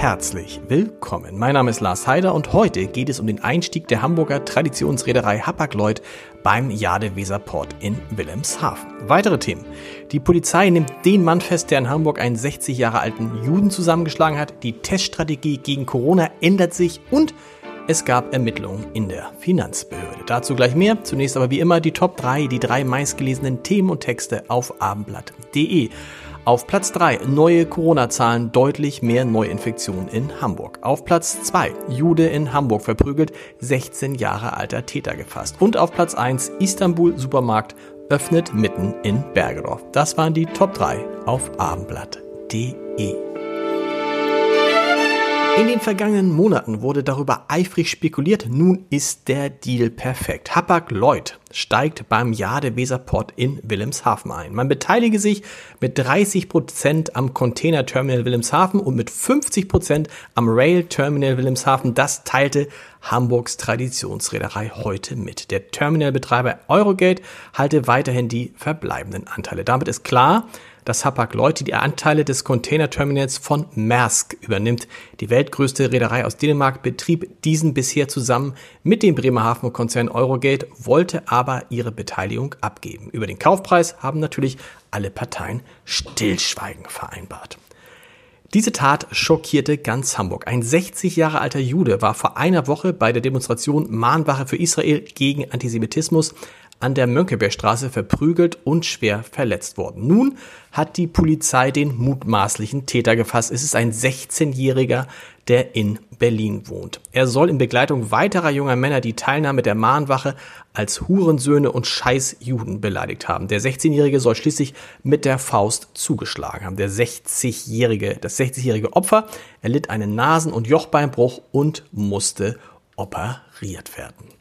Herzlich willkommen. Mein Name ist Lars Heider und heute geht es um den Einstieg der Hamburger Traditionsreederei Hapag-Lloyd beim Jade Weserport in Wilhelmshaven. Weitere Themen. Die Polizei nimmt den Mann fest, der in Hamburg einen 60 Jahre alten Juden zusammengeschlagen hat. Die Teststrategie gegen Corona ändert sich und es gab Ermittlungen in der Finanzbehörde. Dazu gleich mehr. Zunächst aber wie immer die Top 3, die drei meistgelesenen Themen und Texte auf abendblatt.de. Auf Platz 3 neue Corona-Zahlen, deutlich mehr Neuinfektionen in Hamburg. Auf Platz 2 Jude in Hamburg verprügelt, 16 Jahre alter Täter gefasst. Und auf Platz 1 Istanbul Supermarkt öffnet mitten in Bergedorf. Das waren die Top 3 auf abendblatt.de. In den vergangenen Monaten wurde darüber eifrig spekuliert, nun ist der Deal perfekt. Hapag-Lloyd steigt beim Jade Weserport in Wilhelmshaven ein. Man beteilige sich mit 30 Prozent am Container Terminal Wilhelmshaven und mit 50 Prozent am Rail Terminal Wilhelmshaven. Das teilte Hamburgs Traditionsreederei heute mit. Der Terminalbetreiber Eurogate halte weiterhin die verbleibenden Anteile. Damit ist klar, dass Hapag-Lloyd die Anteile des Containerterminals von Maersk übernimmt. Die weltgrößte Reederei aus Dänemark betrieb diesen bisher zusammen mit dem Bremerhaven Konzern Eurogate, wollte aber ihre Beteiligung abgeben. Über den Kaufpreis haben natürlich alle Parteien Stillschweigen vereinbart. Diese Tat schockierte ganz Hamburg. Ein 60 Jahre alter Jude war vor einer Woche bei der Demonstration Mahnwache für Israel gegen Antisemitismus an der Mönckebergstraße verprügelt und schwer verletzt worden. Nun hat die Polizei den mutmaßlichen Täter gefasst. Es ist ein 16-Jähriger, der in Berlin wohnt. Er soll in Begleitung weiterer junger Männer die Teilnahme der Mahnwache als Hurensöhne und Scheißjuden beleidigt haben. Der 16-Jährige soll schließlich mit der Faust zugeschlagen haben. Der 60-Jährige, das 60-jährige Opfer erlitt einen Nasen- und Jochbeinbruch und musste operiert werden.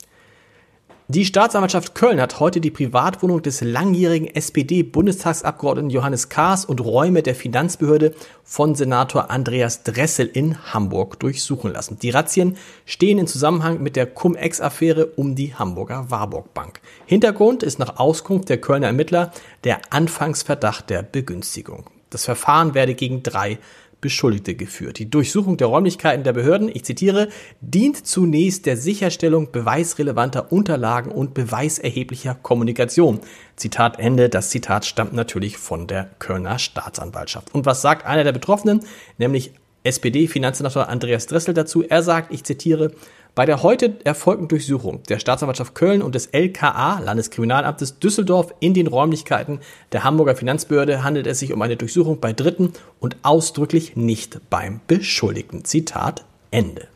Die Staatsanwaltschaft Köln hat heute die Privatwohnung des langjährigen SPD-Bundestagsabgeordneten Johannes Kahrs und Räume der Finanzbehörde von Senator Andreas Dressel in Hamburg durchsuchen lassen. Die Razzien stehen in Zusammenhang mit der Cum-Ex-Affäre um die Hamburger Warburg Bank. Hintergrund ist nach Auskunft der Kölner Ermittler der Anfangsverdacht der Begünstigung. Das Verfahren werde gegen drei Beschuldigte geführt. Die Durchsuchung der Räumlichkeiten der Behörden, ich zitiere, dient zunächst der Sicherstellung beweisrelevanter Unterlagen und beweiserheblicher Kommunikation. Zitat Ende. Das Zitat stammt natürlich von der Kölner Staatsanwaltschaft. Und was sagt einer der Betroffenen, nämlich SPD-Finanzsenator Andreas Dressel dazu? Er sagt, ich zitiere, bei der heute erfolgten Durchsuchung der Staatsanwaltschaft Köln und des LKA, Landeskriminalamtes Düsseldorf, in den Räumlichkeiten der Hamburger Finanzbehörde handelt es sich um eine Durchsuchung bei Dritten und ausdrücklich nicht beim Beschuldigten. Zitat Ende.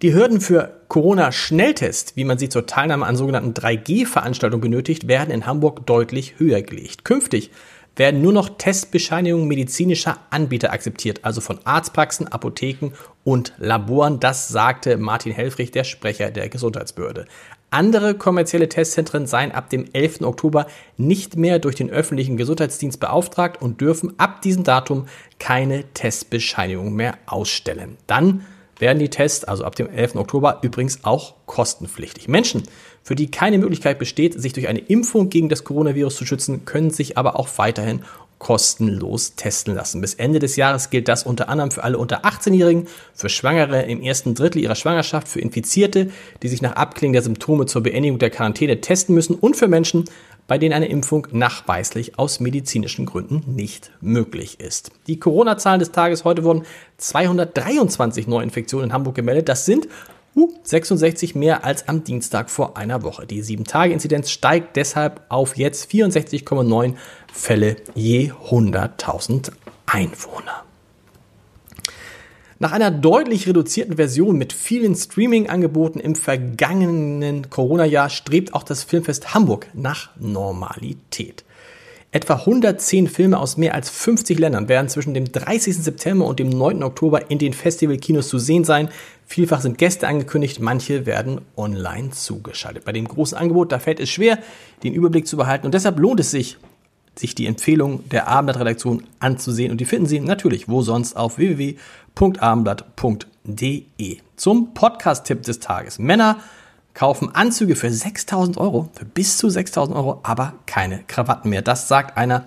Die Hürden für Corona-Schnelltest, wie man sie zur Teilnahme an sogenannten 3G-Veranstaltungen benötigt, werden in Hamburg deutlich höher gelegt. Künftig werden nur noch Testbescheinigungen medizinischer Anbieter akzeptiert, also von Arztpraxen, Apotheken und Laboren. Das sagte Martin Helfrich, der Sprecher der Gesundheitsbehörde. Andere kommerzielle Testzentren seien ab dem 11. Oktober nicht mehr durch den öffentlichen Gesundheitsdienst beauftragt und dürfen ab diesem Datum keine Testbescheinigung mehr ausstellen. Dann werden die Tests, also ab dem 11. Oktober, übrigens auch kostenpflichtig. Menschen, für die keine Möglichkeit besteht, sich durch eine Impfung gegen das Coronavirus zu schützen, können sich aber auch weiterhin kostenlos testen lassen. Bis Ende des Jahres gilt das unter anderem für alle unter 18-Jährigen, für Schwangere im ersten Drittel ihrer Schwangerschaft, für Infizierte, die sich nach Abklingen der Symptome zur Beendigung der Quarantäne testen müssen und für Menschen, bei denen eine Impfung nachweislich aus medizinischen Gründen nicht möglich ist. Die Corona-Zahlen des Tages heute wurden 223 Neuinfektionen in Hamburg gemeldet. Das sind uh, 66 mehr als am Dienstag vor einer Woche. Die 7-Tage-Inzidenz steigt deshalb auf jetzt 64,9 Fälle je 100.000 Einwohner. Nach einer deutlich reduzierten Version mit vielen Streaming-Angeboten im vergangenen Corona-Jahr strebt auch das Filmfest Hamburg nach Normalität. Etwa 110 Filme aus mehr als 50 Ländern werden zwischen dem 30. September und dem 9. Oktober in den Festivalkinos zu sehen sein. Vielfach sind Gäste angekündigt, manche werden online zugeschaltet. Bei dem großen Angebot, da fällt es schwer, den Überblick zu behalten und deshalb lohnt es sich, sich die Empfehlungen der Abendblatt-Redaktion anzusehen. Und die finden Sie natürlich wo sonst auf www.abendblatt.de. Zum Podcast-Tipp des Tages. Männer kaufen Anzüge für 6000 Euro, für bis zu 6000 Euro, aber keine Krawatten mehr. Das sagt einer,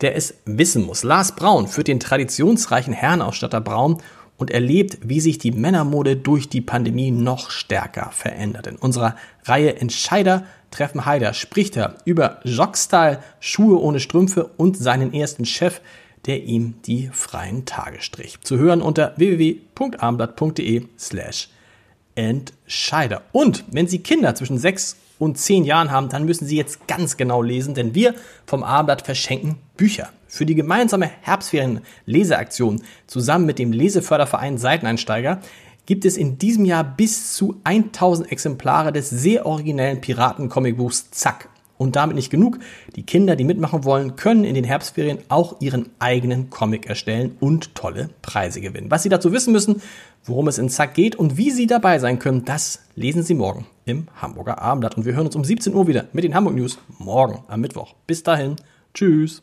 der es wissen muss. Lars Braun führt den traditionsreichen Herrenausstatter Braun und erlebt, wie sich die Männermode durch die Pandemie noch stärker verändert. In unserer Reihe Entscheider treffen Haider spricht er über Jockstyle, Schuhe ohne Strümpfe und seinen ersten Chef, der ihm die freien Tage strich. Zu hören unter www.armblatt.de slash Entscheider. Und wenn Sie Kinder zwischen 6 und 10 Jahren haben, dann müssen Sie jetzt ganz genau lesen, denn wir vom Abendblatt verschenken Bücher. Für die gemeinsame Herbstferien-Leseaktion zusammen mit dem Leseförderverein Seiteneinsteiger gibt es in diesem Jahr bis zu 1000 Exemplare des sehr originellen Piraten-Comicbuchs Zack. Und damit nicht genug. Die Kinder, die mitmachen wollen, können in den Herbstferien auch ihren eigenen Comic erstellen und tolle Preise gewinnen. Was Sie dazu wissen müssen, worum es in Zack geht und wie Sie dabei sein können, das lesen Sie morgen im Hamburger Abendblatt. Und wir hören uns um 17 Uhr wieder mit den Hamburg News morgen am Mittwoch. Bis dahin. Tschüss.